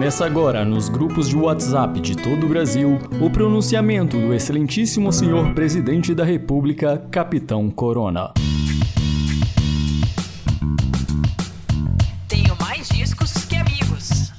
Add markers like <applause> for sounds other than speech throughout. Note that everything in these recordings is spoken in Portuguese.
Começa agora, nos grupos de WhatsApp de todo o Brasil, o pronunciamento do excelentíssimo senhor presidente da República, Capitão Corona. Tenho mais discos que amigos.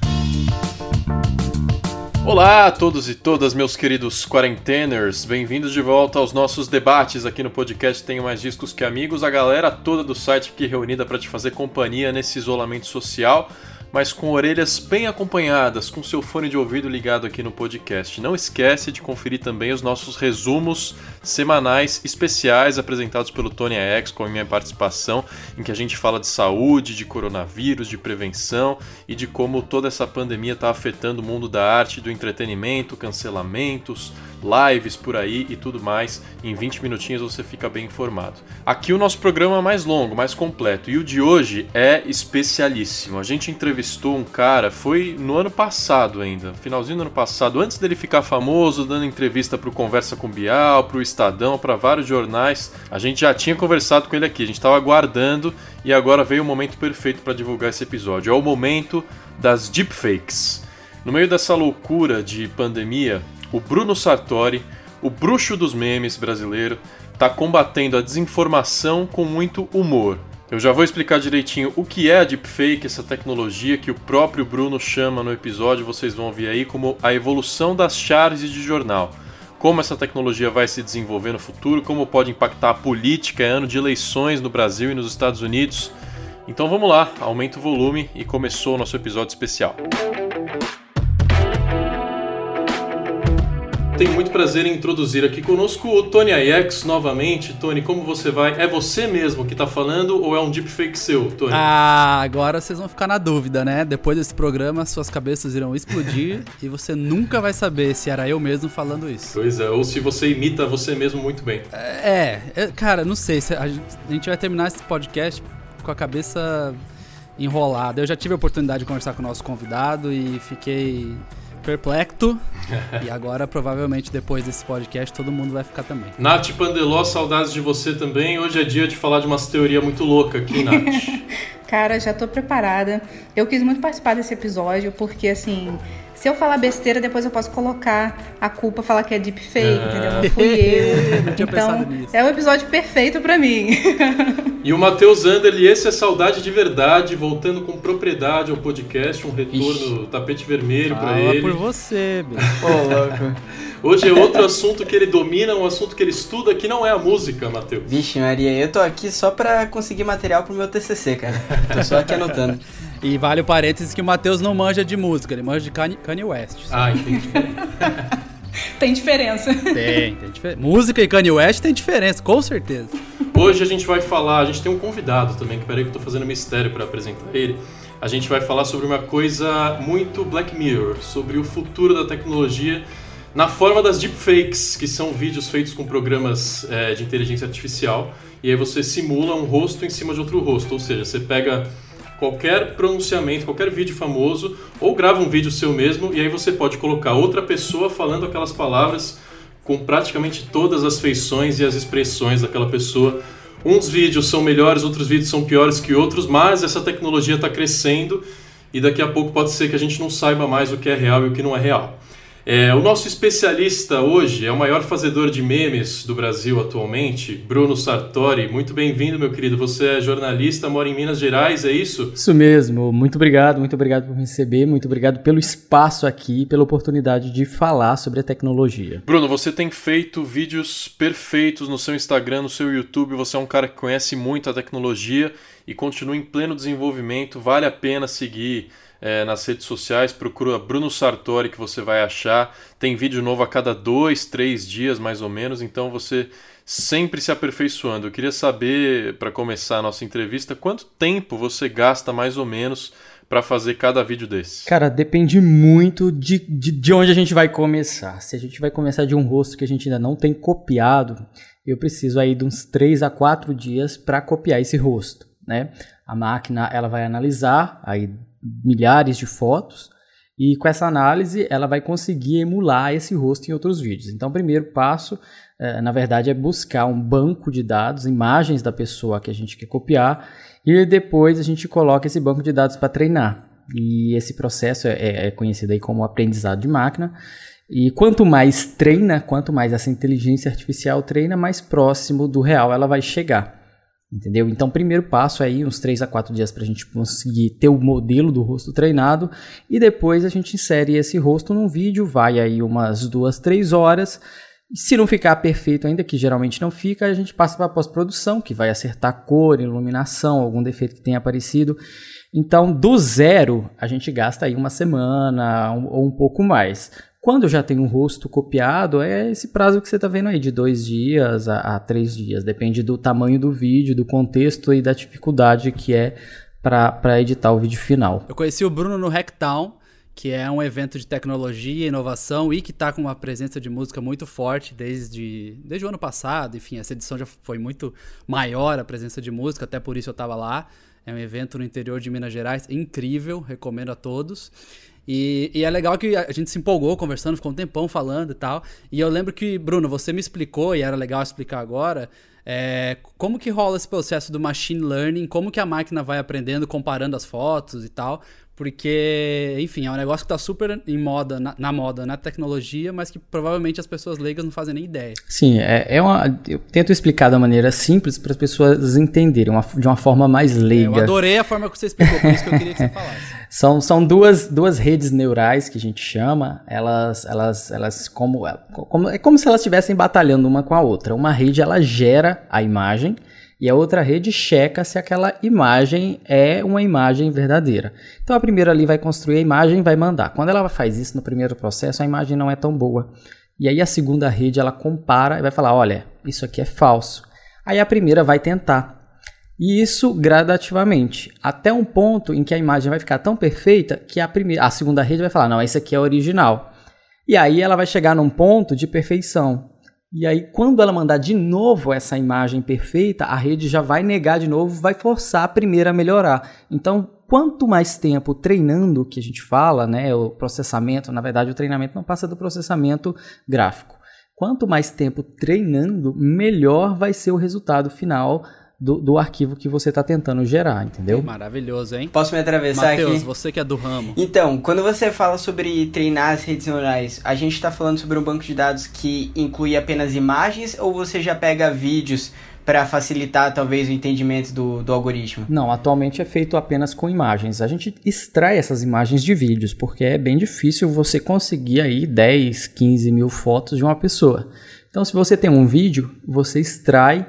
Olá a todos e todas, meus queridos quarenteners. Bem-vindos de volta aos nossos debates aqui no podcast Tenho Mais Discos Que Amigos. A galera toda do site aqui reunida para te fazer companhia nesse isolamento social mas com orelhas bem acompanhadas, com seu fone de ouvido ligado aqui no podcast. Não esquece de conferir também os nossos resumos semanais especiais apresentados pelo Tony X com a minha participação, em que a gente fala de saúde, de coronavírus, de prevenção e de como toda essa pandemia está afetando o mundo da arte, do entretenimento, cancelamentos, lives por aí e tudo mais. Em 20 minutinhos você fica bem informado. Aqui o nosso programa é mais longo, mais completo, e o de hoje é especialíssimo. A gente entrevistou um cara, foi no ano passado ainda, finalzinho do ano passado, antes dele ficar famoso, dando entrevista para o Conversa com Bial, para o Estadão, para vários jornais. A gente já tinha conversado com ele aqui, a gente estava aguardando e agora veio o momento perfeito para divulgar esse episódio. É o momento das deepfakes. No meio dessa loucura de pandemia, o Bruno Sartori, o bruxo dos memes brasileiro, está combatendo a desinformação com muito humor. Eu já vou explicar direitinho o que é a deepfake, essa tecnologia que o próprio Bruno chama no episódio, vocês vão ouvir aí como a evolução das charges de jornal. Como essa tecnologia vai se desenvolver no futuro, como pode impactar a política, é ano de eleições no Brasil e nos Estados Unidos. Então vamos lá, aumenta o volume e começou o nosso episódio especial. Tenho muito prazer em introduzir aqui conosco o Tony Ayex novamente. Tony, como você vai? É você mesmo que está falando ou é um deepfake seu, Tony? Ah, agora vocês vão ficar na dúvida, né? Depois desse programa, suas cabeças irão explodir <laughs> e você nunca vai saber se era eu mesmo falando isso. Pois é, ou se você imita você mesmo muito bem. É, é cara, não sei. A gente vai terminar esse podcast com a cabeça enrolada. Eu já tive a oportunidade de conversar com o nosso convidado e fiquei perplexo. e agora, provavelmente, depois desse podcast, todo mundo vai ficar também. Nath Pandeló, saudades de você também. Hoje é dia de falar de umas teorias muito loucas aqui, Nath. <laughs> Cara, já tô preparada. Eu quis muito participar desse episódio, porque assim, se eu falar besteira, depois eu posso colocar a culpa, falar que é deepfake, ah. entendeu? Não fui <laughs> eu. Não tinha então, nisso. é o episódio perfeito para mim. <laughs> E o Matheus Anderle, esse é Saudade de Verdade, voltando com propriedade ao podcast, um retorno Ixi. tapete vermelho para ele. por você, bicho. louco. <laughs> Hoje é outro assunto que ele domina, um assunto que ele estuda, que não é a música, Matheus. Vixe, Maria, eu tô aqui só pra conseguir material pro meu TCC, cara. Tô só aqui anotando. E vale o parênteses que o Matheus não manja de música, ele manja de Kanye West. Ah, entendi. <laughs> tem diferença. Tem, tem diferença. Música e Kanye West tem diferença, com certeza. Hoje a gente vai falar, a gente tem um convidado também, que peraí que eu tô fazendo mistério para apresentar ele. A gente vai falar sobre uma coisa muito Black Mirror, sobre o futuro da tecnologia na forma das deepfakes, que são vídeos feitos com programas é, de inteligência artificial, e aí você simula um rosto em cima de outro rosto, ou seja, você pega qualquer pronunciamento, qualquer vídeo famoso, ou grava um vídeo seu mesmo, e aí você pode colocar outra pessoa falando aquelas palavras com praticamente todas as feições e as expressões daquela pessoa. Uns vídeos são melhores, outros vídeos são piores que outros, mas essa tecnologia está crescendo e daqui a pouco pode ser que a gente não saiba mais o que é real e o que não é real. É, o nosso especialista hoje é o maior fazedor de memes do Brasil atualmente, Bruno Sartori. Muito bem-vindo, meu querido. Você é jornalista, mora em Minas Gerais, é isso? Isso mesmo. Muito obrigado, muito obrigado por me receber, muito obrigado pelo espaço aqui, pela oportunidade de falar sobre a tecnologia. Bruno, você tem feito vídeos perfeitos no seu Instagram, no seu YouTube. Você é um cara que conhece muito a tecnologia e continua em pleno desenvolvimento. Vale a pena seguir é, nas redes sociais, procura Bruno Sartori que você vai achar. Tem vídeo novo a cada dois, três dias mais ou menos, então você sempre se aperfeiçoando. Eu queria saber, para começar a nossa entrevista, quanto tempo você gasta mais ou menos para fazer cada vídeo desse? Cara, depende muito de, de, de, onde a gente vai começar. Se a gente vai começar de um rosto que a gente ainda não tem copiado, eu preciso aí de uns 3 a 4 dias para copiar esse rosto, né? A máquina ela vai analisar aí milhares de fotos e com essa análise ela vai conseguir emular esse rosto em outros vídeos. Então, o primeiro passo, é, na verdade, é buscar um banco de dados, imagens da pessoa que a gente quer copiar, e depois a gente coloca esse banco de dados para treinar. E esse processo é, é conhecido aí como aprendizado de máquina. E quanto mais treina, quanto mais essa inteligência artificial treina, mais próximo do real ela vai chegar. Entendeu? Então, primeiro passo é aí, uns 3 a 4 dias para a gente conseguir ter o modelo do rosto treinado e depois a gente insere esse rosto num vídeo, vai aí umas 2, 3 horas. Se não ficar perfeito ainda, que geralmente não fica, a gente passa para a pós-produção, que vai acertar cor, iluminação, algum defeito que tenha aparecido. Então, do zero, a gente gasta aí uma semana ou um pouco mais. Quando já tem um rosto copiado, é esse prazo que você está vendo aí, de dois dias a, a, três dias. Depende do tamanho do vídeo, do contexto e da dificuldade que é para editar o vídeo final. Eu conheci o Bruno no Hacktown, que é um evento de tecnologia inovação e que está com uma presença de música muito forte desde, desde o ano passado. Enfim, essa edição já foi muito maior a presença de música, até por isso eu estava lá. É um evento no interior de Minas Gerais, incrível, recomendo a todos. E, e, é legal que a gente se empolgou conversando, ficou um tempão falando e tal. E eu lembro que, Bruno, você me explicou, e era legal explicar agora, é, como que rola esse processo do machine learning, como que a máquina vai aprendendo, comparando as fotos e tal. Porque, enfim, é um negócio que está super em moda, na, na, moda, na tecnologia, mas que provavelmente as pessoas leigas não fazem nem ideia. Sim, é, é uma, eu tento explicar da maneira simples para as pessoas entenderem, uma, de uma forma mais leiga. É, eu adorei a forma que você explicou, por isso que eu queria que você falasse. <laughs> são são duas, duas redes neurais que a gente chama, elas, elas, elas como, como, é como se elas estivessem batalhando uma com a outra. Uma rede, ela gera a imagem, e a outra rede checa se aquela imagem é uma imagem verdadeira. Então a primeira ali vai construir a imagem e vai mandar. Quando ela faz isso no primeiro processo, a imagem não é tão boa. E aí a segunda rede ela compara e vai falar: olha, isso aqui é falso. Aí a primeira vai tentar. E isso gradativamente, até um ponto em que a imagem vai ficar tão perfeita que a, primeira, a segunda rede vai falar: não, esse aqui é original. E aí ela vai chegar num ponto de perfeição. E aí, quando ela mandar de novo essa imagem perfeita, a rede já vai negar de novo, vai forçar a primeira a melhorar. Então, quanto mais tempo treinando, que a gente fala, né, o processamento, na verdade, o treinamento não passa do processamento gráfico. Quanto mais tempo treinando, melhor vai ser o resultado final do, do arquivo que você está tentando gerar, entendeu? Maravilhoso, hein? Posso me atravessar Mateus, aqui? você que é do ramo. Então, quando você fala sobre treinar as redes neurais, a gente está falando sobre um banco de dados que inclui apenas imagens ou você já pega vídeos para facilitar talvez o entendimento do, do algoritmo? Não, atualmente é feito apenas com imagens. A gente extrai essas imagens de vídeos, porque é bem difícil você conseguir aí 10, 15 mil fotos de uma pessoa. Então, se você tem um vídeo, você extrai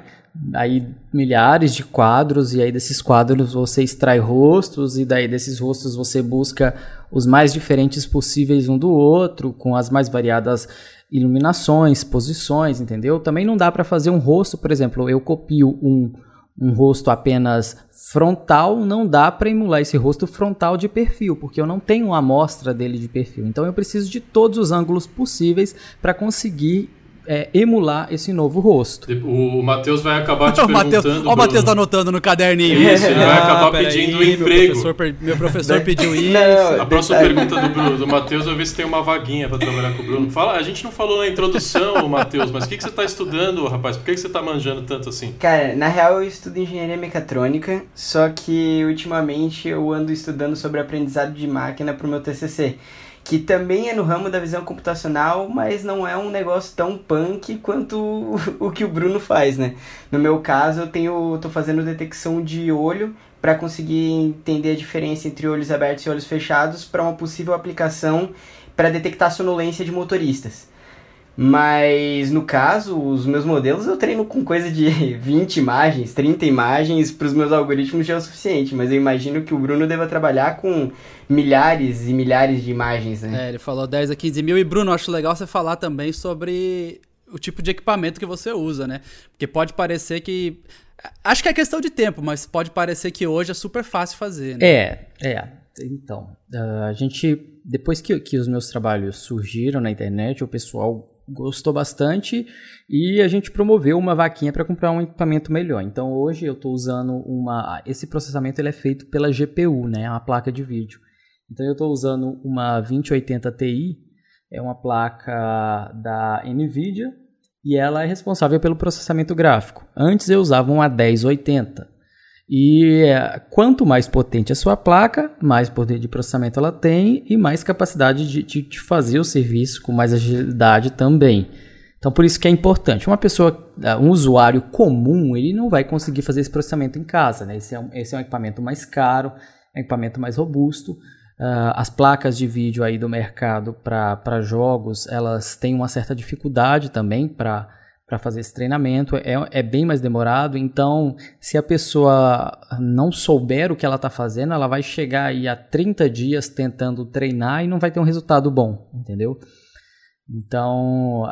aí milhares de quadros e aí desses quadros você extrai rostos e daí desses rostos você busca os mais diferentes possíveis um do outro com as mais variadas iluminações, posições, entendeu? Também não dá para fazer um rosto, por exemplo, eu copio um um rosto apenas frontal, não dá para emular esse rosto frontal de perfil, porque eu não tenho uma amostra dele de perfil. Então eu preciso de todos os ângulos possíveis para conseguir é, emular esse novo rosto. O Matheus vai acabar te <laughs> perguntando... Olha o Matheus anotando no caderninho. Isso, ele vai ah, acabar pedindo aí, emprego. Meu professor, meu <laughs> professor pediu isso. Não, a próxima pergunta do Bruno, do Matheus, vai ver se tem uma vaguinha para trabalhar com o Bruno. Fala, a gente não falou na introdução, <laughs> Matheus, mas o que, que você está estudando, rapaz? Por que, que você está manjando tanto assim? Cara, na real eu estudo engenharia mecatrônica, só que ultimamente eu ando estudando sobre aprendizado de máquina para o meu TCC que também é no ramo da visão computacional, mas não é um negócio tão punk quanto o, que o Bruno faz, né? No meu caso, eu tenho, tô fazendo detecção de olho para conseguir entender a diferença entre olhos abertos e olhos fechados para uma possível aplicação para detectar sonolência de motoristas. Mas no caso, os meus modelos eu treino com coisa de <laughs> 20 imagens, 30 imagens, para os meus algoritmos já é o suficiente. Mas eu imagino que o Bruno deva trabalhar com milhares e milhares de imagens, né? É, ele falou 10 a 15 mil. E Bruno, acho legal você falar também sobre o tipo de equipamento que você usa, né? Porque pode parecer que. Acho que é questão de tempo, mas pode parecer que hoje é super fácil fazer, né? É, é. Então, a gente. Depois que, que os meus trabalhos surgiram na internet, o pessoal gostou bastante e a gente promoveu uma vaquinha para comprar um equipamento melhor. Então hoje eu estou usando uma. Esse processamento ele é feito pela GPU, né? A placa de vídeo. Então eu estou usando uma 2080 Ti, é uma placa da Nvidia e ela é responsável pelo processamento gráfico. Antes eu usava uma 1080. E é, quanto mais potente a sua placa, mais poder de processamento ela tem e mais capacidade de, de, de fazer o serviço com mais agilidade também. Então, por isso que é importante. Uma pessoa, ah, um usuário comum, ele não vai conseguir fazer esse processamento em casa. Né? Esse, é um, esse é um equipamento mais caro, é um equipamento mais robusto. Uh, as placas de vídeo aí do mercado para jogos, elas têm uma certa dificuldade também para para fazer esse treinamento, é, é bem mais demorado. Então, se a pessoa não souber o que ela está fazendo, ela vai chegar aí a 30 dias tentando treinar e não vai ter um resultado bom, entendeu? Então,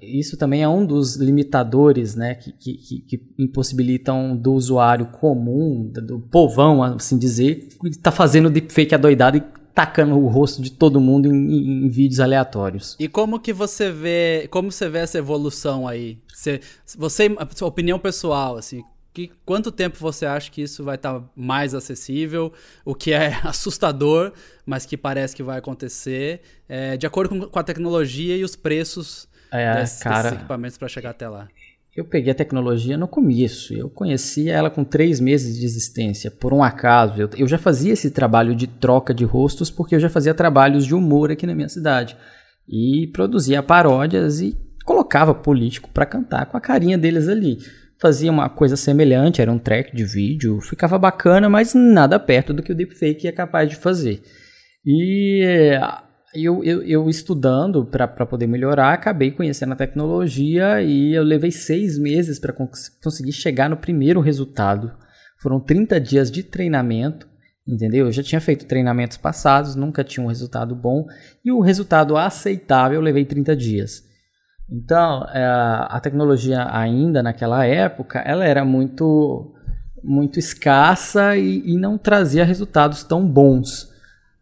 isso também é um dos limitadores né, que, que, que impossibilitam do usuário comum, do povão, assim dizer, que está fazendo deepfake adoidado e tacando o rosto de todo mundo em, em, em, vídeos aleatórios. E como que você vê, como você vê essa evolução aí? Você, você sua opinião pessoal, assim, que, quanto tempo você acha que isso vai estar tá mais acessível? O que é <laughs> assustador, mas que parece que vai acontecer, é, de acordo com, com, a tecnologia e os preços é, desses, cara, desses equipamentos para chegar até lá. Eu peguei a tecnologia no começo. Eu conhecia ela com três meses de existência, por um acaso. Eu, eu já fazia esse trabalho de troca de rostos porque eu já fazia trabalhos de humor aqui na minha cidade. E produzia paródias e colocava político para cantar com a carinha deles ali. Fazia uma coisa semelhante, era um track de vídeo, ficava bacana, mas nada perto do que o deepfake é capaz de fazer. E eu, eu, eu estudando para poder melhorar, acabei conhecendo a tecnologia e eu levei seis meses para conseguir chegar no primeiro resultado. Foram 30 dias de treinamento, entendeu? Eu já tinha feito treinamentos passados, nunca tinha um resultado bom e o resultado aceitável eu levei 30 dias. Então, é, a tecnologia ainda naquela época, ela era muito muito escassa e, e não trazia resultados tão bons.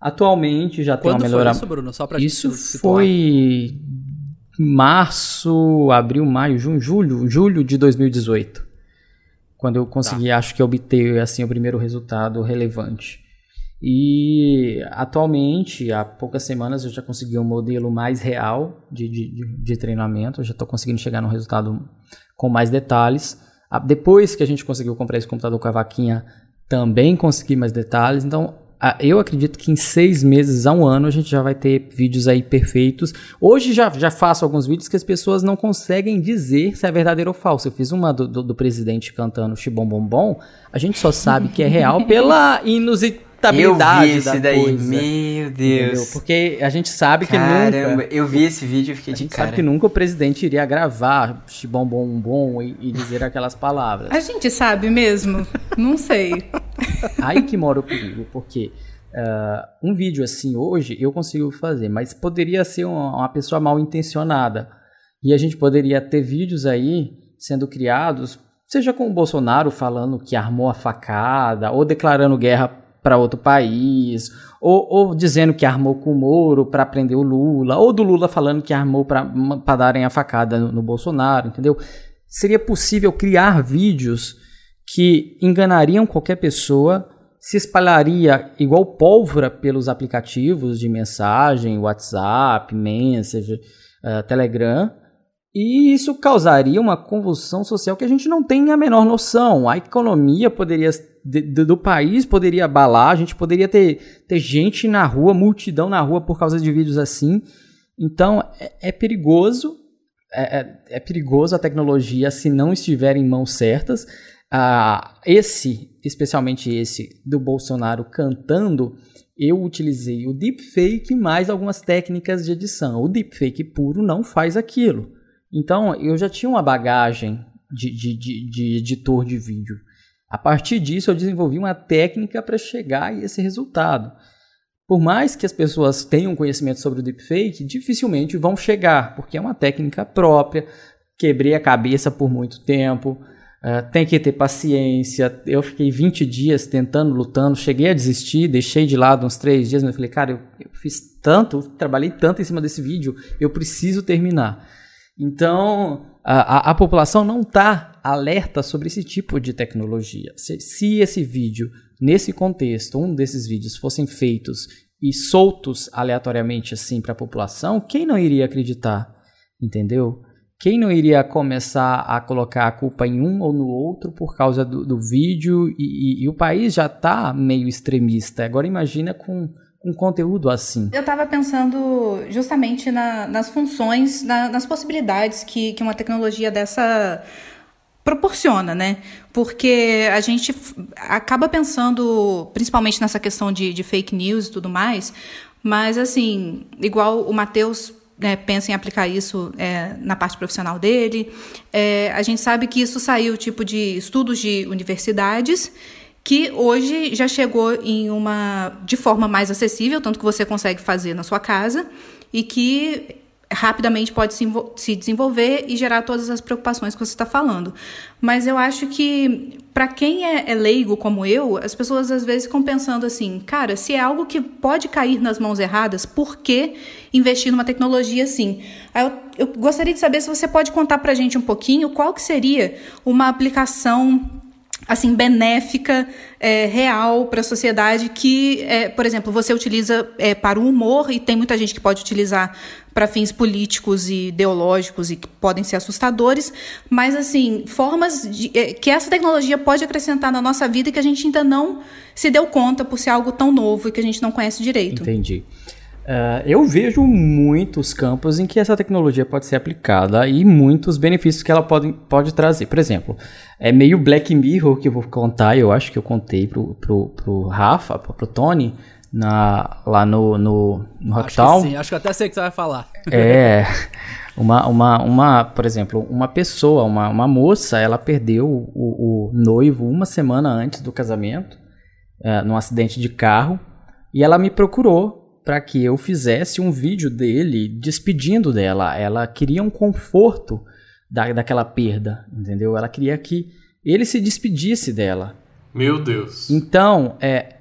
Atualmente já Quando tem uma melhora. Isso, Bruno? Só pra isso foi março, abril, maio, junho, julho, julho de 2018. Quando eu consegui, tá. acho que obter assim o primeiro resultado relevante. E atualmente, há poucas semanas, eu já consegui um modelo mais real de, de, de treinamento. Eu já estou conseguindo chegar num resultado com mais detalhes. Depois que a gente conseguiu comprar esse computador com a vaquinha, também consegui mais detalhes. Então, eu acredito que em seis meses a um ano a gente já vai ter vídeos aí perfeitos. Hoje já, já faço alguns vídeos que as pessoas não conseguem dizer se é verdadeiro ou falso. Eu fiz uma do, do, do presidente cantando Xibom Bom Bom. A gente só sabe que é real <laughs> pela inusitabilidade eu vi esse daí. Coisa, Meu Deus. Entendeu? Porque a gente sabe Caramba, que nunca. Eu vi esse vídeo e fiquei de cara. sabe que nunca o presidente iria gravar Xibom Bom Bom e, e dizer aquelas palavras. A gente sabe mesmo. Não sei. <laughs> Aí que mora o perigo, porque uh, um vídeo assim hoje eu consigo fazer, mas poderia ser uma, uma pessoa mal intencionada. E a gente poderia ter vídeos aí sendo criados, seja com o Bolsonaro falando que armou a facada, ou declarando guerra para outro país, ou, ou, dizendo que armou com o Moro para prender o Lula, ou do Lula falando que armou para darem a facada no, no Bolsonaro, entendeu? Seria possível criar vídeos que enganariam qualquer pessoa, se espalharia igual pólvora pelos aplicativos de mensagem, WhatsApp, Messenger, uh, Telegram, e isso causaria uma convulsão social que a gente não tem a menor noção. A economia poderia de, de, do país poderia abalar, a gente poderia ter, ter gente na rua, multidão na rua por causa de vídeos assim. Então é, é perigoso, é, é, é, perigoso a tecnologia se não estiver em mãos certas. Ah, esse, especialmente esse do Bolsonaro cantando, eu utilizei o deepfake mais algumas técnicas de edição. O deepfake puro não faz aquilo. Então eu já tinha uma bagagem de, de, de, de editor de vídeo. A partir disso, eu desenvolvi uma técnica para chegar a esse resultado. Por mais que as pessoas tenham conhecimento sobre o deepfake, dificilmente vão chegar, porque é uma técnica própria. Quebrei a cabeça por muito tempo, Uh, tem que ter paciência. Eu fiquei 20 dias tentando, lutando, cheguei a desistir, deixei de lado uns 3 dias, mas eu falei, cara, eu, eu fiz tanto, trabalhei tanto em cima desse vídeo, eu preciso terminar. Então, a, a, a população não está alerta sobre esse tipo de tecnologia. Se, se esse vídeo, nesse contexto, um desses vídeos fossem feitos e soltos aleatoriamente assim para a população, quem não iria acreditar? Entendeu? quem não iria começar a colocar a culpa em um ou no outro por causa do, do vídeo? E, e, e, o país já está meio extremista. Agora imagina com um conteúdo assim. Eu estava pensando justamente na, nas funções, na, nas possibilidades que, que uma tecnologia dessa proporciona, né? Porque a gente acaba pensando, principalmente nessa questão de, de fake news e tudo mais, mas assim, igual o Matheus né, pensa em aplicar isso é, na parte profissional dele. É, a gente sabe que isso saiu tipo de estudos de universidades que hoje já chegou em uma de forma mais acessível, tanto que você consegue fazer na sua casa e que rapidamente pode se, se desenvolver e gerar todas as preocupações que você está falando. Mas eu acho que, para quem é, é, leigo como eu, as pessoas às vezes ficam pensando assim: cara, se é algo que pode cair nas mãos erradas, por que investir numa tecnologia assim? Eu, eu gostaria de saber se você pode contar para a gente um pouquinho qual que seria uma aplicação assim benéfica é, real para a sociedade que é, por exemplo você utiliza é, para o humor e tem muita gente que pode utilizar para fins políticos e ideológicos e que podem ser assustadores mas assim formas de, é, que essa tecnologia pode acrescentar na nossa vida que a gente ainda não se deu conta por ser algo tão novo e que a gente não conhece direito. Entendi Uh, eu vejo muitos campos em que essa tecnologia pode ser aplicada e muitos benefícios que ela pode, pode trazer. Por exemplo, é meio Black Mirror que eu vou contar, eu acho que eu contei pro, pro, pro Rafa, pro, pro Tony, na, lá no, no, no Rocktown. Sim, acho que até sei o que você vai falar. É, <laughs> uma, uma, uma por exemplo, uma pessoa, uma, uma moça, ela perdeu o, o noivo uma semana antes do casamento, é, num acidente de carro, e ela me procurou para que eu fizesse um vídeo dele despedindo dela. Ela queria um conforto da, daquela perda, entendeu? Ela queria que ele se despedisse dela. Meu Deus. Então, é,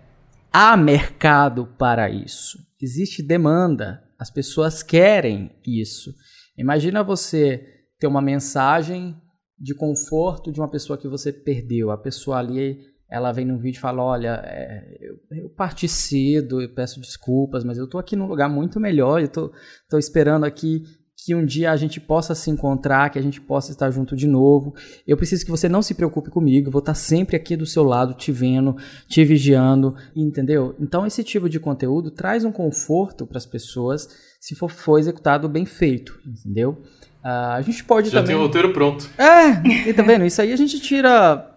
há mercado para isso. Existe demanda. As pessoas querem isso. Imagina você ter uma mensagem de conforto de uma pessoa que você perdeu. A pessoa ali ela vem num vídeo e fala: Olha, é, eu, eu, parti cedo, eu peço desculpas, mas eu estou aqui num lugar muito melhor, eu estou esperando aqui que um dia a gente possa se encontrar, que a gente possa estar junto de novo. Eu preciso que você não se preocupe comigo, vou estar sempre aqui do seu lado, te vendo, te vigiando, entendeu? Então, esse tipo de conteúdo traz um conforto para as pessoas se for, for executado bem feito, entendeu? Uh, a gente pode Já também... tem o roteiro pronto. É, e tá vendo? Isso aí a gente tira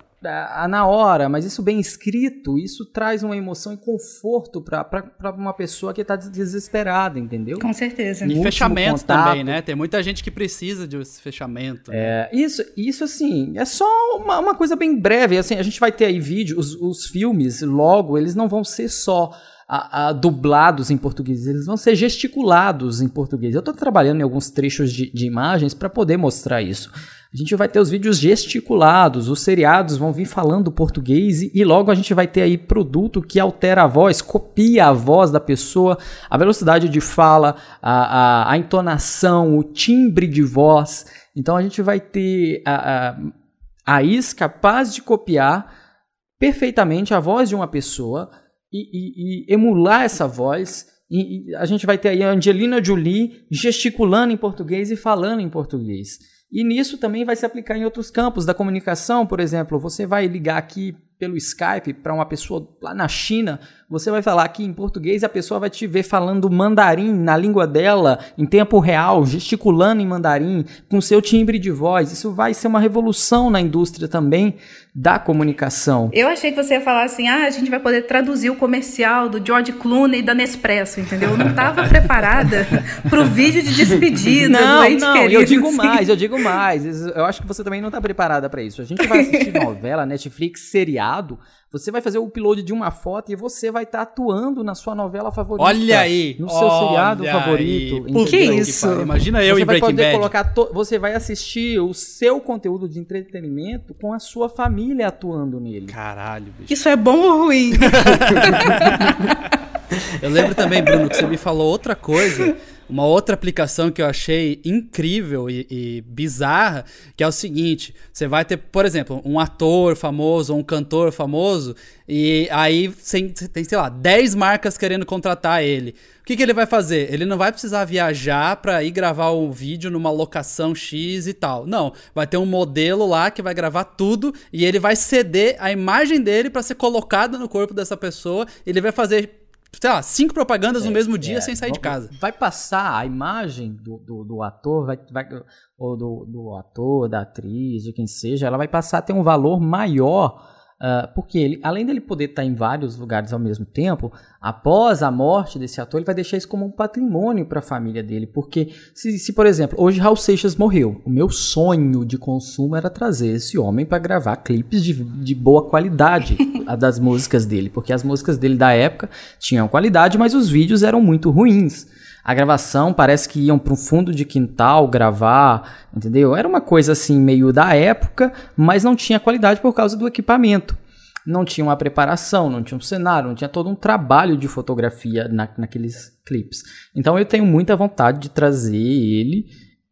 na hora, mas isso bem escrito, isso traz uma emoção e conforto para uma pessoa que está desesperada, entendeu? Com certeza. E fechamento contato. também, né? Tem muita gente que precisa de esse fechamento. É, isso, isso assim, é só uma, uma coisa bem breve. Assim, a gente vai ter aí vídeos, os, os filmes, logo, eles não vão ser só a, a, dublados em português, eles vão ser gesticulados em português. Eu estou trabalhando em alguns trechos de, de imagens para poder mostrar isso. A gente vai ter os vídeos gesticulados, os seriados vão vir falando português e, e, logo a gente vai ter aí produto que altera a voz, copia a voz da pessoa, a velocidade de fala, a, a, a entonação, o timbre de voz. Então a gente vai ter a, a, a capaz de copiar perfeitamente a voz de uma pessoa e, e, e emular essa voz. E, a gente vai ter aí a Angelina Jolie gesticulando em português e falando em português. E nisso também vai se aplicar em outros campos da comunicação, por exemplo, você vai ligar aqui pelo Skype para uma pessoa lá na China, você vai falar aqui em português a pessoa vai te ver falando mandarim na língua dela, em tempo real, gesticulando em mandarim, com seu timbre de voz. Isso vai ser uma revolução na indústria também da comunicação. Eu achei que você ia falar assim: ah, a gente vai poder traduzir o comercial do George Clooney e da Nespresso, entendeu? Eu não estava <laughs> preparada para o vídeo de despedida não, Não, querido, eu digo assim. mais, eu digo mais. Eu acho que você também não está preparada para isso. A gente vai assistir <laughs> novela, Netflix, seriado você vai fazer o upload de uma foto e você vai estar tá atuando na sua novela favorita. Olha aí! No seu seriado favorito. Por que isso? Imagina eu você em Breaking vai poder Bad. Colocar to... Você vai assistir o seu conteúdo de entretenimento com a sua família atuando nele. Caralho, bicho. Isso é bom ou ruim? <laughs> eu lembro também, Bruno, que você me falou outra coisa uma outra aplicação que eu achei incrível e, e, bizarra, que é o seguinte: você vai ter, por exemplo, um ator famoso ou um cantor famoso, e aí tem, tem sei lá, 10 marcas querendo contratar ele. que, que ele vai fazer? Ele não vai precisar viajar para ir gravar o vídeo numa locação X e tal. Não, vai ter um modelo lá que vai gravar tudo e ele vai ceder a imagem dele para ser colocada no corpo dessa pessoa. Ele vai fazer sei lá, cinco propagandas é, no mesmo dia é, sem sair de casa. Vai passar a imagem do, do, do ator, vai, vai, ou do, do ator, da atriz, de quem seja, ela vai passar a ter um valor maior Uh, porque ele, além dele poder estar em vários lugares ao mesmo tempo, após a morte desse ator, ele vai deixar isso como um patrimônio para a família dele. Porque, se, se, por exemplo, hoje Raul Seixas morreu, o meu sonho de consumo era trazer esse homem para gravar clipes de, de boa qualidade <laughs> das músicas dele. Porque as músicas dele da época tinham qualidade, mas os vídeos eram muito ruins. A gravação parece que iam para um fundo de quintal gravar, entendeu? Era uma coisa assim meio da época, mas não tinha qualidade por causa do equipamento. Não tinha uma preparação, não tinha um cenário, não tinha todo um trabalho de fotografia na, naqueles clipes. Então eu tenho muita vontade de trazer ele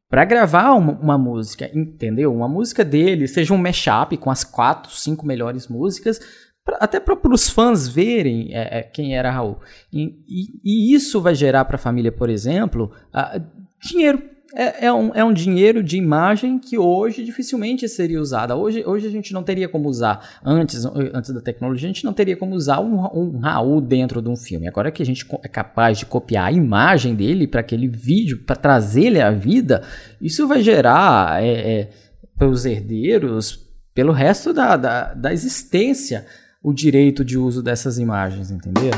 para gravar uma, uma, música, entendeu? Uma música dele, seja um mashup com as quatro, cinco melhores músicas, pra, até para os fãs verem é, é, quem era Raul. E, e, e isso vai gerar para a família, por exemplo, uh, dinheiro. É, é, um, é um dinheiro de imagem que hoje dificilmente seria usada. Hoje, hoje a gente não teria como usar, antes, antes da tecnologia, a gente não teria como usar um, um Raul dentro de um filme. Agora que a gente é capaz de copiar a imagem dele para aquele vídeo, para trazer ele à vida, isso vai gerar é, é, para os herdeiros, pelo resto da, da, da existência, o direito de uso dessas imagens, entendeu?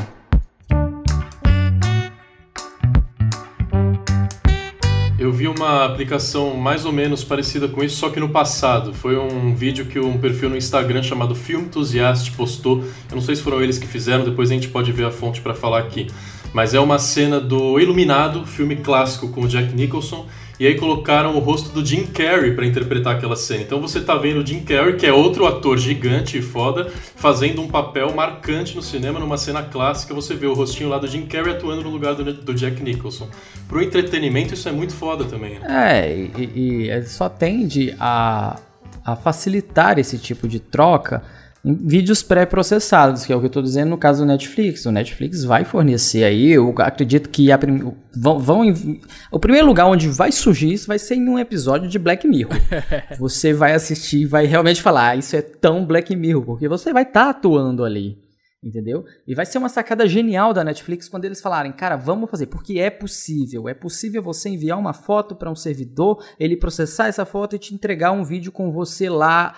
Eu vi uma aplicação mais ou menos parecida com isso, só que no passado. Foi um vídeo que um perfil no Instagram chamado Film Enthusiast postou. Eu não sei se foram eles que fizeram, depois a gente pode ver a fonte para falar aqui. Mas é uma cena do Iluminado, filme clássico com o Jack Nicholson, e aí colocaram o rosto do Jim Carrey para interpretar aquela cena. Então você tá vendo o Jim Carrey, que é outro ator gigante e foda, fazendo um papel marcante no cinema numa cena clássica. Você vê o rostinho lá do Jim Carrey atuando no lugar do, do Jack Nicholson. Pro entretenimento isso é muito foda também. Né? É, e, e só tende a, a facilitar esse tipo de troca vídeos pré-processados, que é o que eu estou dizendo no caso do Netflix. O Netflix vai fornecer aí, eu acredito que a prim... vão, vão o primeiro lugar onde vai surgir isso vai ser em um episódio de Black Mirror. <laughs> você vai assistir e vai realmente falar, ah, isso é tão Black Mirror, porque você vai estar tá atuando ali. Entendeu? E vai ser uma sacada genial da Netflix quando eles falarem, cara, vamos fazer, porque é possível. É possível você enviar uma foto para um servidor, ele processar essa foto e te entregar um vídeo com você lá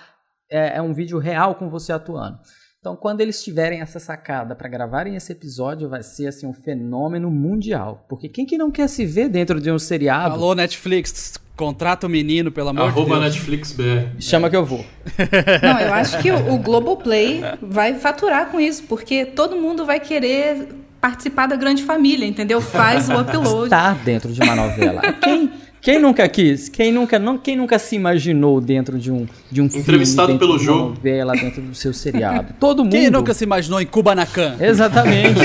é, é um vídeo real com você atuando. Então, quando eles tiverem essa sacada para gravarem esse episódio, vai ser assim um fenômeno mundial. Porque quem que não quer se ver dentro de um seriado? Alô, Netflix, contrata o menino, pelo amor Arroba de Deus. Netflix BR. Chama que eu vou. <laughs> Não, eu acho que o, o Globoplay vai faturar com isso, porque todo mundo vai querer participar da grande família, entendeu? Faz o <laughs> upload. Está dentro de uma novela. Quem quem nunca quis? Quem nunca, não, quem nunca se imaginou dentro de um, de um Entrevistado filme, pelo de jogo. uma novela, dentro do seu seriado? <laughs> Todo mundo. Quem nunca se imaginou em Kubanacan? Exatamente.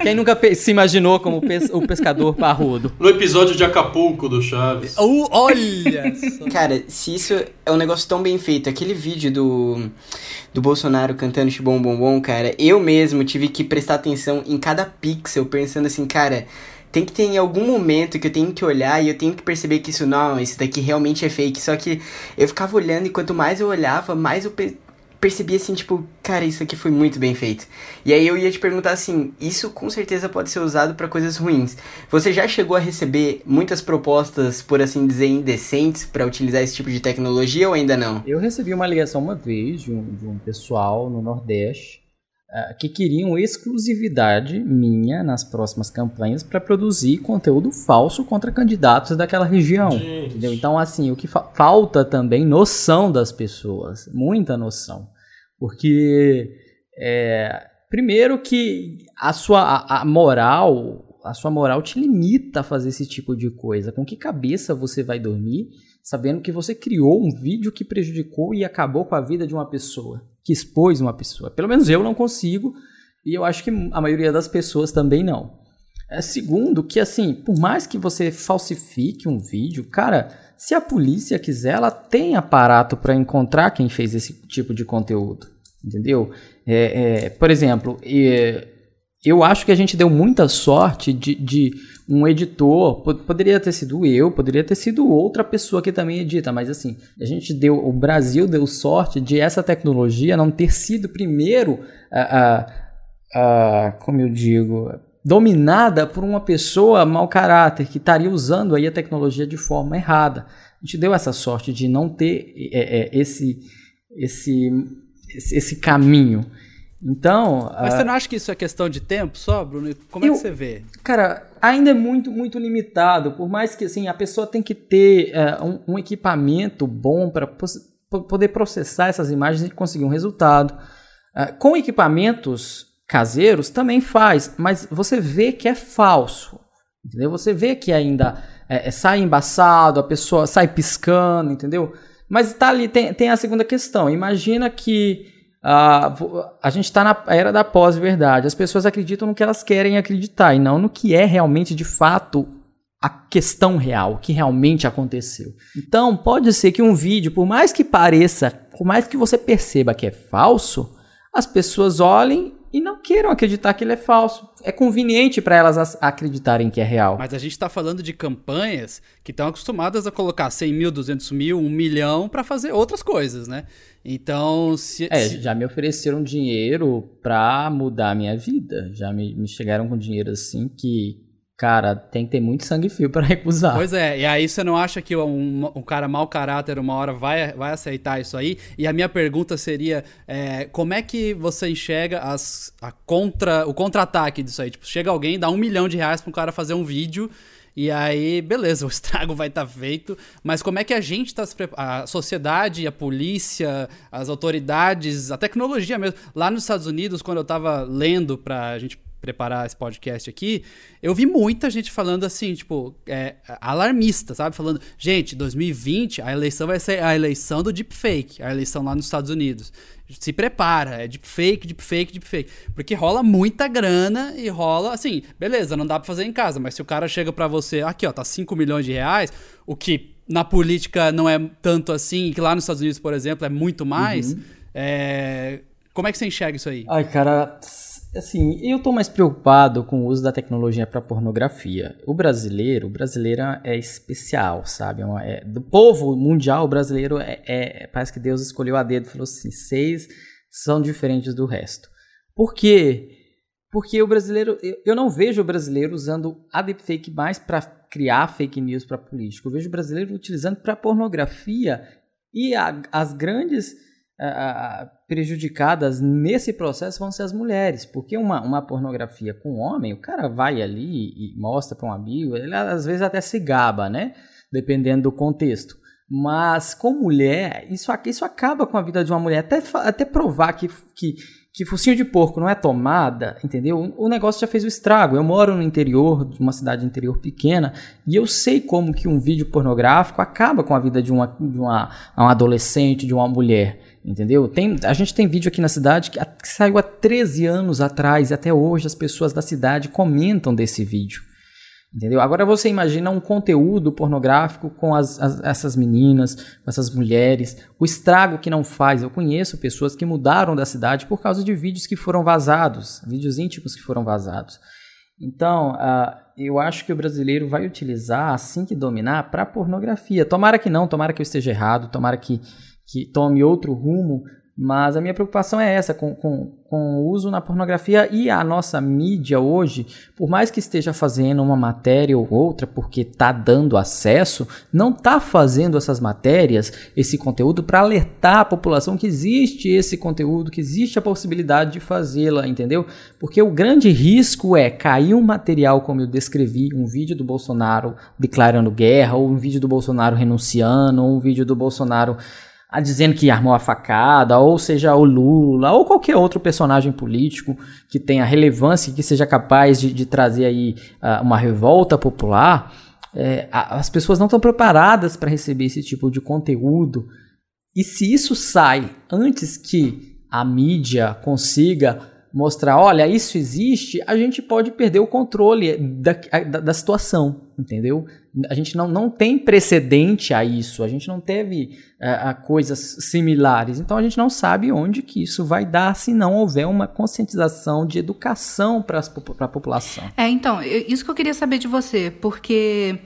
Quem nunca se imaginou como pes o pescador parrudo? No episódio de Acapulco do Chaves. Uh, olha! Cara, se isso é um negócio tão bem feito, aquele vídeo do, do Bolsonaro cantando Chibom Bom Bom, cara, eu mesmo tive que prestar atenção em cada pixel, pensando assim, cara tem que ter em algum momento que eu tenho que olhar e eu tenho que perceber que isso não, isso daqui realmente é fake. Só que eu ficava olhando e quanto mais eu olhava, mais eu pe percebia assim, tipo, cara, isso aqui foi muito bem feito. E aí eu ia te perguntar assim, isso com certeza pode ser usado para coisas ruins. Você já chegou a receber muitas propostas, por assim dizer, indecentes para utilizar esse tipo de tecnologia ou ainda não? Eu recebi uma ligação uma vez de um, de um pessoal no Nordeste que queriam exclusividade minha nas próximas campanhas para produzir conteúdo falso contra candidatos daquela região. Entendeu? Então, assim, o que fa falta também noção das pessoas, muita noção. Porque, é, primeiro que a sua a, a moral, a sua moral te limita a fazer esse tipo de coisa. Com que cabeça você vai dormir sabendo que você criou um vídeo que prejudicou e acabou com a vida de uma pessoa? Que expôs uma pessoa. Pelo menos eu não consigo, e eu acho que a maioria das pessoas também não. É, segundo, que assim, por mais que você falsifique um vídeo, cara, se a polícia quiser, ela tem aparato para encontrar quem fez esse tipo de conteúdo, entendeu? É, é, por exemplo, eu acho que a gente deu muita sorte de, de um editor, poderia ter sido eu, poderia ter sido outra pessoa que também edita, mas assim, a gente deu, o Brasil deu sorte de essa tecnologia não ter sido primeiro, a, a, a como eu digo, dominada por uma pessoa mau caráter que estaria usando aí a tecnologia de forma errada. A gente deu essa sorte de não ter é, é, esse, esse, esse caminho. Então. Mas uh, você não acha que isso é questão de tempo só, Bruno? Como eu, é que você vê? Cara, ainda é muito, muito limitado. Por mais que assim, a pessoa tem que ter uh, um, um, equipamento bom para poder processar essas imagens e conseguir um resultado. Uh, com equipamentos caseiros também faz, mas você vê que é falso. Entendeu? Você vê que ainda é, é, sai embaçado, a pessoa sai piscando, entendeu? Mas tá ali, tem, tem a segunda questão. Imagina que Uh, a gente está na era da pós-verdade. As pessoas acreditam no que elas querem acreditar e não no que é realmente, de fato, a questão real, o que realmente aconteceu. Então, pode ser que um vídeo, por mais que pareça, por mais que você perceba que é falso, as pessoas olhem e não queiram acreditar que ele é falso. É conveniente para elas acreditarem que é real. Mas a gente está falando de campanhas que estão acostumadas a colocar 100 mil, 200 mil, 1 milhão para fazer outras coisas, né? Então, se, É, se... já me ofereceram dinheiro para mudar a minha vida. Já me, me chegaram com dinheiro assim que Cara, tem que ter muito sangue frio para <laughs> recusar. Pois é, e aí você não acha que um, um, cara mau caráter uma hora vai, vai aceitar isso aí? E a minha pergunta seria: é, como é que você enxerga as, a contra, o contra-ataque disso aí? Tipo, chega alguém, dá um milhão de reais para um cara fazer um vídeo. E aí, beleza, <laughs> o estrago vai estar tá feito, mas como é que a gente está se preparando? A sociedade, a polícia, as autoridades, a tecnologia mesmo. Lá nos Estados Unidos, quando eu estava lendo para a gente preparar esse podcast aqui, eu vi muita gente falando assim, tipo, é, alarmista, sabe? Falando, gente, 2020 a eleição vai ser a eleição do deepfake, a eleição lá nos Estados Unidos. Se prepara, é deepfake, deepfake, deepfake. Porque rola muita grana e rola, assim, beleza, não dá pra fazer em casa, mas se o cara chega pra você, aqui ó, tá 5 milhões de reais, o que na política não é tanto assim, que lá nos Estados Unidos, por exemplo, é muito mais, uhum. é... como é que você enxerga isso aí? Ai, cara, assim, eu estou mais preocupado com o uso da tecnologia para pornografia. O brasileiro, o brasileiro é especial, sabe? É, é, do povo mundial, o brasileiro é, é, parece que Deus escolheu a dedo e falou assim, seis são diferentes do resto. Por quê? Porque o brasileiro, eu, eu não vejo o brasileiro usando a deepfake mais para criar fake news para político. Eu vejo o brasileiro utilizando para pornografia e a, as grandes prejudicadas nesse processo vão ser as mulheres, porque uma, uma pornografia com homem, o cara vai ali e mostra para um amigo, ele às vezes até se gaba, né? Dependendo do contexto. Mas com mulher, isso, isso acaba com a vida de uma mulher, até, até provar que, que, que focinho de porco não é tomada, entendeu? O negócio já fez o estrago. Eu moro no interior, de uma cidade interior pequena, e eu sei como que um vídeo pornográfico acaba com a vida de uma, de uma, um adolescente, de uma mulher. Entendeu? Tem, a gente tem vídeo aqui na cidade que, que saiu há 13 anos atrás e até hoje as pessoas da cidade comentam desse vídeo. Entendeu? Agora você imagina um conteúdo pornográfico com as, as, essas meninas, com essas mulheres, o estrago que não faz. Eu conheço pessoas que mudaram da cidade por causa de vídeos que foram vazados, vídeos íntimos que foram vazados. Então, uh, eu acho que o brasileiro vai utilizar, assim que dominar, para pornografia. Tomara que não, tomara que eu esteja errado, tomara que que tome outro rumo, mas a minha preocupação é essa, com, com, com o uso na pornografia e a nossa mídia hoje, por mais que esteja fazendo uma matéria ou outra, porque está dando acesso, não está fazendo essas matérias, esse conteúdo, para alertar a população que existe esse conteúdo, que existe a possibilidade de fazê-la, entendeu? Porque o grande risco é cair um material como eu descrevi, um vídeo do Bolsonaro declarando guerra, ou um vídeo do Bolsonaro renunciando, ou um vídeo do Bolsonaro a dizendo que armou a facada, ou seja o Lula, ou qualquer outro personagem político que tenha relevância e que seja capaz de, de trazer aí uh, uma revolta popular, é, as pessoas não estão preparadas para receber esse tipo de conteúdo. E se isso sai antes que a mídia consiga mostrar, olha, isso existe, a gente pode perder o controle da, da, da situação, entendeu? A gente não, não tem precedente a isso, a gente não teve uh, a coisas similares, então a gente não sabe onde que isso vai dar se não houver uma conscientização de educação para a população. É, então, isso que eu queria saber de você, porque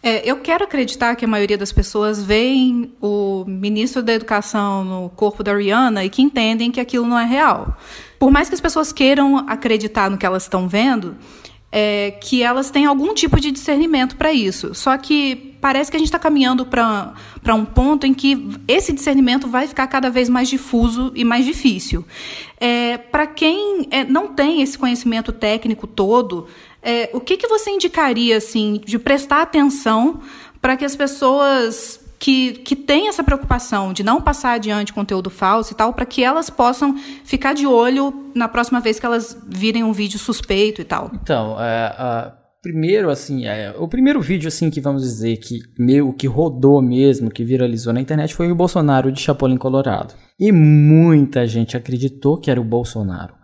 é, eu quero acreditar que a maioria das pessoas veem o ministro da Educação no corpo da Rihanna e que entendem que aquilo não é real. Por mais que as pessoas queiram acreditar no que elas estão vendo, é, que elas têm algum tipo de discernimento para isso. Só que parece que a gente está caminhando para um ponto em que esse discernimento vai ficar cada vez mais difuso e mais difícil. É, para quem é, não tem esse conhecimento técnico todo, é, o que, que você indicaria assim de prestar atenção para que as pessoas que, que têm essa preocupação de não passar adiante conteúdo falso e tal, para que elas possam ficar de olho na próxima vez que elas virem um vídeo suspeito e tal? Então, é, primeiro, assim, é, o primeiro vídeo, assim, que vamos dizer que meu, que rodou mesmo, que viralizou na internet, foi o Bolsonaro de Chapolin Colorado. E muita gente acreditou que era o Bolsonaro.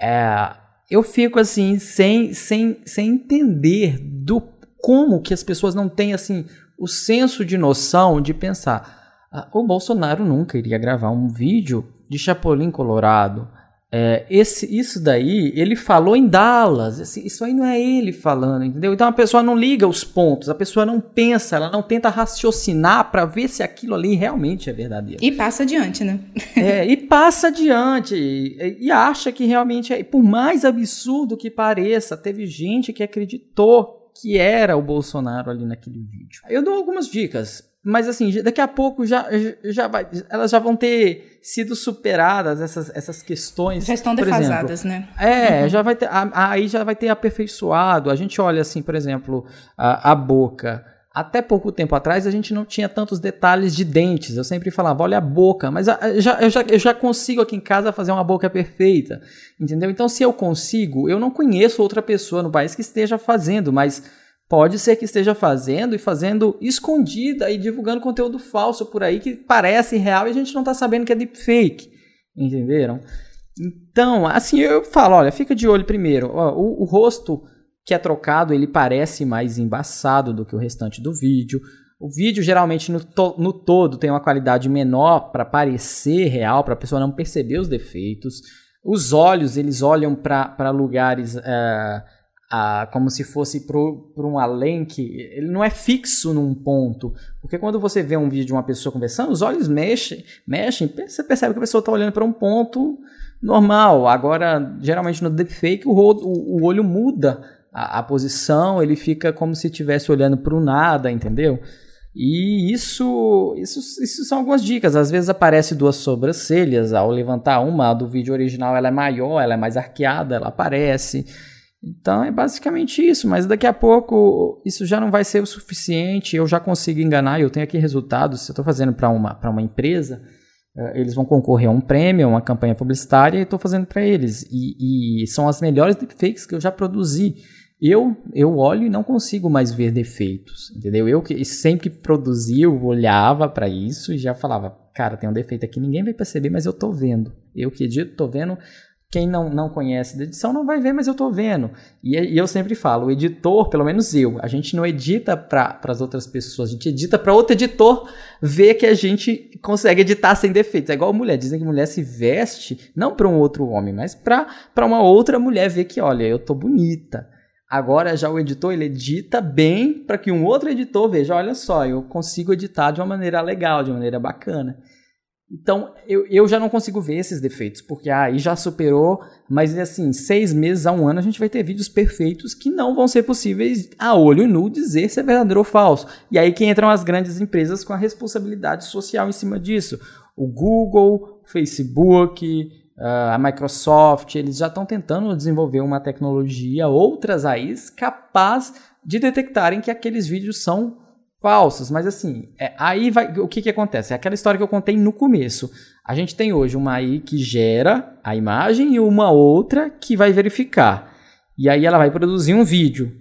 É, eu fico assim, sem, sem, sem entender do como que as pessoas não têm assim o senso de noção de pensar. Ah, o Bolsonaro nunca iria gravar um vídeo de Chapolin Colorado é, esse, isso daí, ele falou em Dallas. Esse, isso aí não é ele falando, entendeu? Então a pessoa não liga os pontos, a pessoa não pensa, ela não tenta raciocinar para ver se aquilo ali realmente é verdadeiro. E passa adiante, né? é, e passa adiante. E, e acha que realmente é. Por mais absurdo que pareça, teve gente que acreditou que era o Bolsonaro ali naquele vídeo. Eu dou algumas dicas mas assim, daqui a pouco já, já vai, elas já vão ter sido superadas essas, essas questões. Já estão defasadas, exemplo. né? É, uhum. já vai ter, aí já vai ter aperfeiçoado. A gente olha assim, por exemplo, a, a boca. Até pouco tempo atrás a gente não tinha tantos detalhes de dentes. Eu sempre falava, olha a boca, mas eu já, eu, já, eu já consigo aqui em casa fazer uma boca perfeita. Entendeu? Então, se eu consigo, eu não conheço outra pessoa no país que esteja fazendo, mas pode ser que esteja fazendo e fazendo escondida e divulgando conteúdo falso por aí que parece real e a gente não está sabendo que é deepfake. Entenderam? Então, assim, eu falo, olha, fica de olho primeiro. O, o, rosto que é trocado, ele parece mais embaçado do que o restante do vídeo. O vídeo, geralmente, no, to no todo, tem uma qualidade menor para parecer real, para a pessoa não perceber os defeitos. Os olhos, eles olham para lugares... Uh, a, como se fosse por um além que ele não é fixo num ponto. Porque quando você vê um vídeo de uma pessoa conversando, os olhos mexem, mexem, você percebe que a pessoa está olhando para um ponto normal. Agora, geralmente no deepfake, o, o olho muda a, a, posição, ele fica como se estivesse olhando para o nada, entendeu? E isso, isso, isso são algumas dicas. Às vezes aparece duas sobrancelhas, ao levantar uma, a do vídeo original ela é maior, ela é mais arqueada, ela aparece. Então é basicamente isso, mas daqui a pouco isso já não vai ser o suficiente, eu já consigo enganar, eu tenho aqui resultados, se eu estou fazendo para uma, uma empresa, uh, eles vão concorrer a um prêmio, uma campanha publicitária, e estou fazendo para eles. E, e, são as melhores deepfakes que eu já produzi. Eu, eu olho e não consigo mais ver defeitos, entendeu? Eu que sempre que produzia, eu olhava para isso e já falava, cara, tem um defeito aqui, ninguém vai perceber, mas eu estou vendo. Eu que edito, estou vendo, quem não, não conhece da edição não vai ver, mas eu estou vendo. E, e, eu sempre falo, o editor, pelo menos eu, a gente não edita para as outras pessoas, a gente edita para outro editor ver que a gente consegue editar sem defeitos. É igual mulher, dizem que mulher se veste não para um outro homem, mas para uma outra mulher ver que, olha, eu tô bonita. Agora já o editor ele edita bem para que um outro editor veja, olha só, eu consigo editar de uma maneira legal, de uma maneira bacana. Então, eu, eu já não consigo ver esses defeitos, porque ah, aí já superou, mas assim, seis meses a um ano a gente vai ter vídeos perfeitos que não vão ser possíveis a olho nu dizer se é verdadeiro ou falso. E aí que entram as grandes empresas com a responsabilidade social em cima disso. O Google, o Facebook, ah, a Microsoft, eles já estão tentando desenvolver uma tecnologia, outras aí, capaz de detectarem que aqueles vídeos são falsos, mas assim, é, aí vai, o que que acontece? É aquela história que eu contei no começo. A gente tem hoje uma aí que gera a imagem e uma outra que vai verificar. E aí ela vai produzir um vídeo.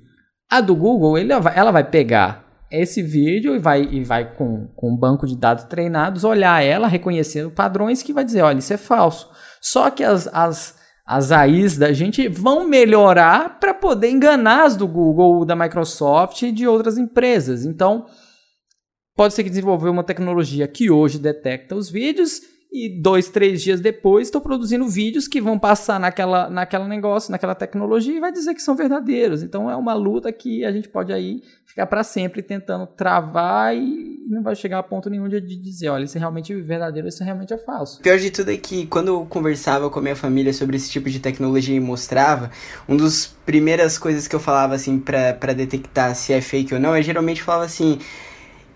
A do Google, ele, ela vai pegar esse vídeo e vai, e vai com, com um banco de dados treinados olhar ela, reconhecendo padrões que vai dizer, olha, isso é falso. Só que as, as as AIs da gente vão melhorar para poder enganar as do Google, da Microsoft e de outras empresas. Então, pode ser que desenvolveu uma tecnologia que hoje detecta os vídeos e dois, três dias depois estou produzindo vídeos que vão passar naquela, naquela negócio, naquela tecnologia e vai dizer que são verdadeiros. Então é uma luta que a gente pode aí ficar para sempre tentando travar e não vai chegar a ponto nenhum de, dizer, olha, isso é realmente verdadeiro, isso realmente é falso. O pior de tudo é que quando eu conversava com a minha família sobre esse tipo de tecnologia e mostrava, uma das primeiras coisas que eu falava assim para detectar se é fake ou não, eu geralmente falava assim,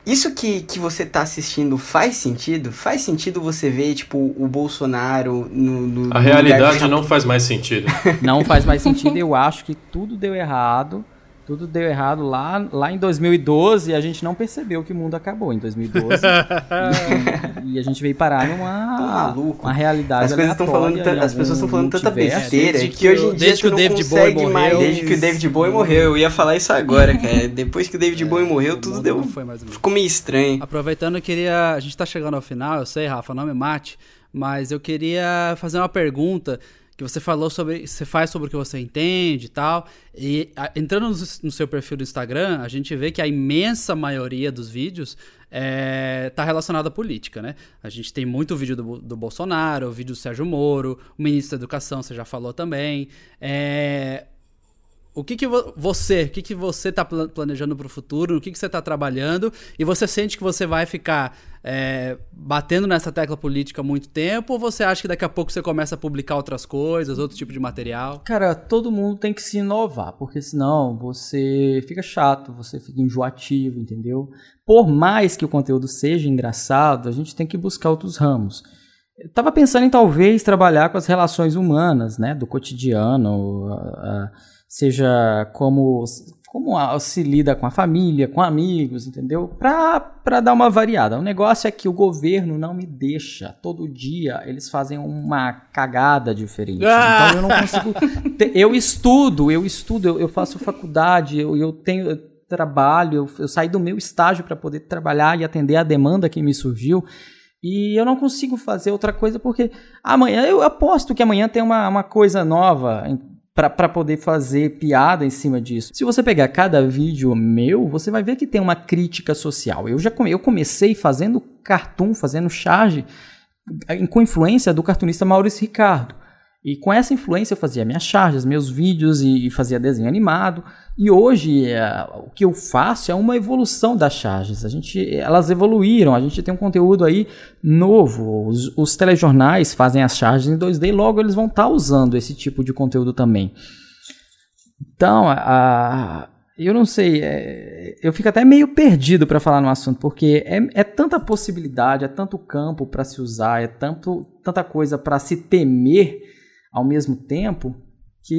isso que, que você tá assistindo faz sentido? Faz sentido você ver, tipo, o Bolsonaro no. no a realidade não faz mais sentido. Não faz mais sentido. Eu acho que tudo deu errado. Tudo deu errado lá, lá em 2012 a gente não percebeu que o mundo acabou em 2012. <laughs> e, e, a gente veio parar numa uma realidade as coisas estão falando As pessoas estão falando tanta besteira é, que, hoje em dia desde que o David Bowie morreu, mais, desde que o David Bowie morreu. Eu ia falar isso agora, cara. Depois que o David é, Bowie morreu, tudo deu ficou meio estranho. Aproveitando, eu queria, a gente tá chegando ao final, eu sei, Rafa, não me mate, mas eu queria fazer uma pergunta que você falou sobre. Você faz sobre o que você entende e tal. E a, entrando no, no, seu perfil do Instagram, a gente vê que a imensa maioria dos vídeos é, tá relacionada à política, né? A gente tem muito vídeo do, do Bolsonaro, vídeo do Sérgio Moro, o ministro da Educação, você já falou também. É, o que, que você, o que, que você está planejando para o futuro, o que, que você está trabalhando, e você sente que você vai ficar é, batendo nessa tecla política há muito tempo, ou você acha que daqui a pouco você começa a publicar outras coisas, outro tipo de material? Cara, todo mundo tem que se inovar, porque senão você fica chato, você fica enjoativo, entendeu? Por mais que o conteúdo seja engraçado, a gente tem que buscar outros ramos. Eu tava pensando em talvez trabalhar com as relações humanas, né, do cotidiano, uh, seja como como se lida com a família, com amigos, entendeu? Para dar uma variada. O negócio é que o governo não me deixa. Todo dia eles fazem uma cagada diferente. Ah! <laughs> Então eu não consigo. eu estudo, eu estudo, eu, eu faço faculdade, eu, eu tenho. Eu trabalho, eu, eu saí do meu estágio para poder trabalhar e atender a demanda que me surgiu. E eu não consigo fazer outra coisa porque amanhã, eu aposto que amanhã tem uma, uma coisa nova para poder fazer piada em cima disso. Se você pegar cada vídeo meu, você vai ver que tem uma crítica social. Eu já come, eu comecei fazendo cartoon, fazendo charge com influência do cartunista Maurício Ricardo. E com essa influência eu fazia minhas charges, meus vídeos e, e fazia desenho animado. E hoje é, o que eu faço é uma evolução das charges. A gente, elas evoluíram, a gente tem um conteúdo aí novo. Os, os telejornais fazem as charges em 2D, logo eles vão estar tá usando esse tipo de conteúdo também. Então, a, eu não sei, é, eu fico até meio perdido para falar no assunto, porque é, é tanta possibilidade, é tanto campo para se usar, é tanto, tanta coisa para se temer ao mesmo tempo que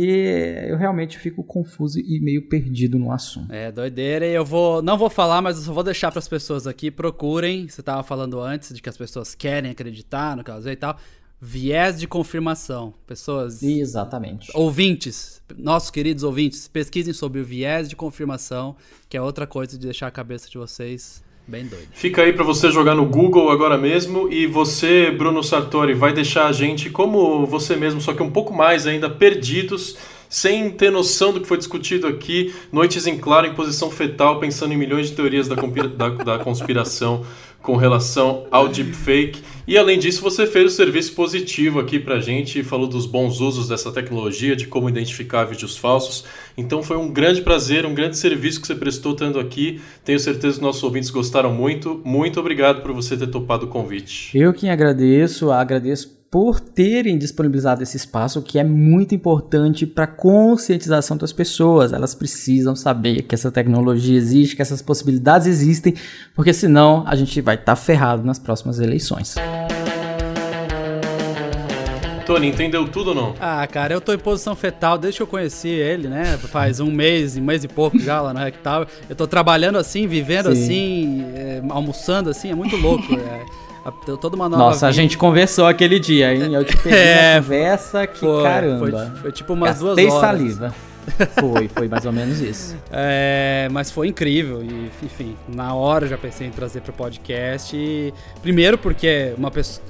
eu realmente fico confuso e meio perdido no assunto. É, doideira. E eu vou. Não vou falar, mas eu só vou deixar para as pessoas aqui. Procurem. Você estava falando antes de que as pessoas querem acreditar no caso e tal. Viés de confirmação. Pessoas. Exatamente. Ouvintes, nossos queridos ouvintes, pesquisem sobre o viés de confirmação, que é outra coisa de deixar a cabeça de vocês Bem doido. Fica aí para você jogar no Google agora mesmo e você, Bruno Sartori, vai deixar a gente como você mesmo, só que um pouco mais ainda perdidos, sem ter noção do que foi discutido aqui, noites em claro em posição fetal, pensando em milhões de teorias da, da, da conspiração com relação ao deepfake. E além disso, você fez o serviço positivo aqui pra gente e falou dos bons usos dessa tecnologia, de como identificar vídeos falsos. Então foi um grande prazer, um grande serviço que você prestou estando aqui. Tenho certeza que nossos ouvintes gostaram muito. Muito obrigado por você ter topado o convite. Eu que agradeço, agradeço por terem disponibilizado esse espaço, que é muito importante para a conscientização das pessoas. Elas precisam saber que essa tecnologia existe, que essas possibilidades existem, porque senão a gente vai estar tá ferrado nas próximas eleições. Tony, entendeu tudo ou não? Ah, cara, eu tô em posição fetal desde que eu conheci ele, né? Faz um mês, um mês e pouco já lá no Rectal. Eu tô trabalhando assim, vivendo Sim. assim, é, almoçando assim, é muito louco. É. Toda uma nova Nossa, vida. a gente conversou aquele dia, hein? Eu te peguei é, conversa que foi, caramba. Foi, foi tipo umas Gastei duas horas. saliva. foi, foi mais ou menos isso. <laughs> É, mas foi incrível. E, enfim, na hora eu já pensei em trazer pro podcast. E, primeiro porque uma pessoa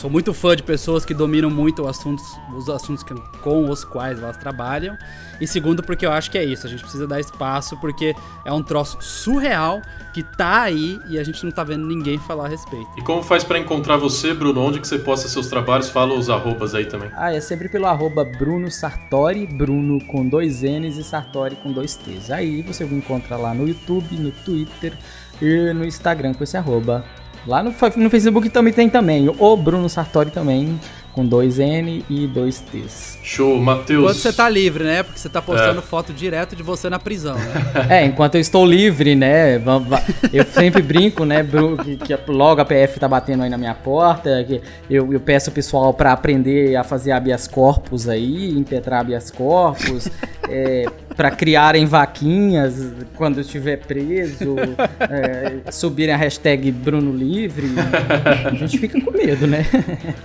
sou muito fã de pessoas que dominam muito assuntos, os assuntos que, com os quais elas trabalham. E segundo, porque eu acho que é isso. A gente precisa dar espaço porque é um troço surreal que tá aí e a gente não tá vendo ninguém falar a respeito. E como faz para encontrar você, Bruno? Onde que você posta seus trabalhos? Fala os arrobas aí também. Ah, é sempre pelo arroba Bruno Sartori, Bruno com dois N's e Sartori com dois T's. Aí você me encontra lá no YouTube, no Twitter e no Instagram com esse arroba. Lá no, no Facebook também tem também, o Bruno Sartori também com dois N e dois T's. Show, Matheus. Enquanto você tá livre, né? Porque você tá postando é. foto direto de você na prisão, né? <laughs> É, enquanto eu estou livre, né? Eu sempre brinco, né? Que, que logo a PF tá batendo aí na minha porta. Que eu, eu peço o pessoal para aprender a fazer habeas corpus aí, impetrar habeas corpus. É, para criarem vaquinhas quando eu estiver preso, é, subirem a hashtag Bruno Livre. A gente fica com medo, né?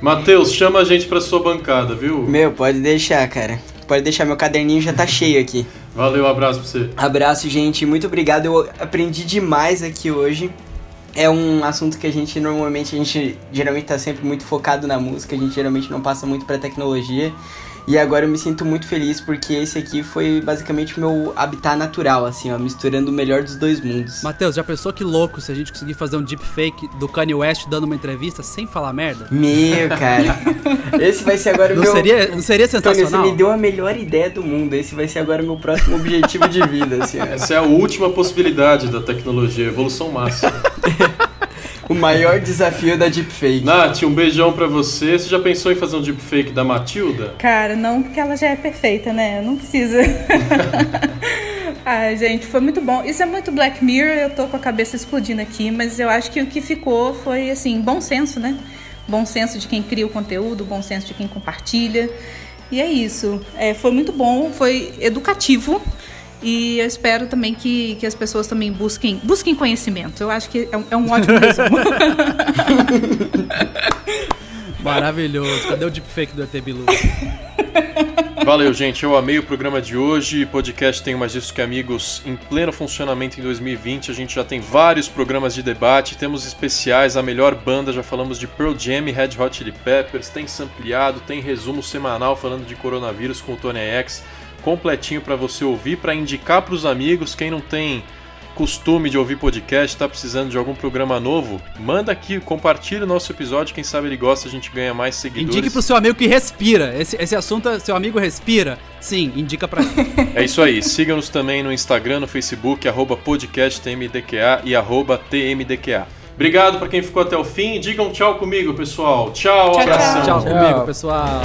Matheus, chama a gente pra sua bancada, viu? Meu, pode deixar, cara. Pode deixar, meu caderninho já tá cheio aqui. Valeu, abraço pra você. Abraço, gente. Muito obrigado. Eu aprendi demais aqui hoje. É um assunto que a gente normalmente, a gente geralmente tá sempre muito focado na música, a gente geralmente não passa muito pra tecnologia. E agora eu me sinto muito feliz porque esse aqui foi basicamente o meu habitat natural, assim, ó, misturando o melhor dos dois mundos. Matheus, já pensou que louco se a gente conseguir fazer um deepfake do Kanye West dando uma entrevista sem falar merda? Meu, cara. <laughs> esse vai ser agora o não meu. Seria, não seria sensacional? Tony, você me deu a melhor ideia do mundo. Esse vai ser agora o meu próximo objetivo de vida, assim. Ó. Essa é a última possibilidade da tecnologia, evolução máxima. <laughs> o maior desafio da deepfake. Nath, um beijão pra você. Você já pensou em fazer um deepfake da Matilda? Cara, não, porque ela já é perfeita, né? Não precisa. <laughs> Ai, gente, foi muito bom. Isso é muito Black Mirror, eu tô com a cabeça explodindo aqui, mas eu acho que o que ficou foi, assim, bom senso, né? Bom senso de quem cria o conteúdo, bom senso de quem compartilha. E é isso. É, foi muito bom, foi educativo. E eu espero também que, que as pessoas também busquem, busquem conhecimento. Eu acho que é um, é um ótimo resumo. <laughs> Maravilhoso. Cadê o deepfake do ET Bilu? Valeu, gente. Eu amei o programa de hoje. Podcast tem mais disso que amigos em pleno funcionamento em 2020. A gente já tem vários programas de debate, temos especiais, a melhor banda, já falamos de Pearl Jam e Red Hot Chili Peppers, tem sampleado, tem resumo semanal falando de coronavírus com o Tony X completinho para você ouvir, para indicar para os amigos. Quem não tem costume de ouvir podcast, está precisando de algum programa novo, manda aqui, compartilha o nosso episódio. Quem sabe ele gosta, a gente ganha mais seguidores. Indique pro seu amigo que respira. Esse, esse assunto, seu amigo respira? Sim, indica para ele. <laughs> É isso aí. Siga-nos também no Instagram, no Facebook, arroba podcasttmdqa e arroba tmdqa. Obrigado para quem ficou até o fim. Digam tchau comigo, pessoal. Tchau, tchau abração. Tchau, tchau comigo, pessoal.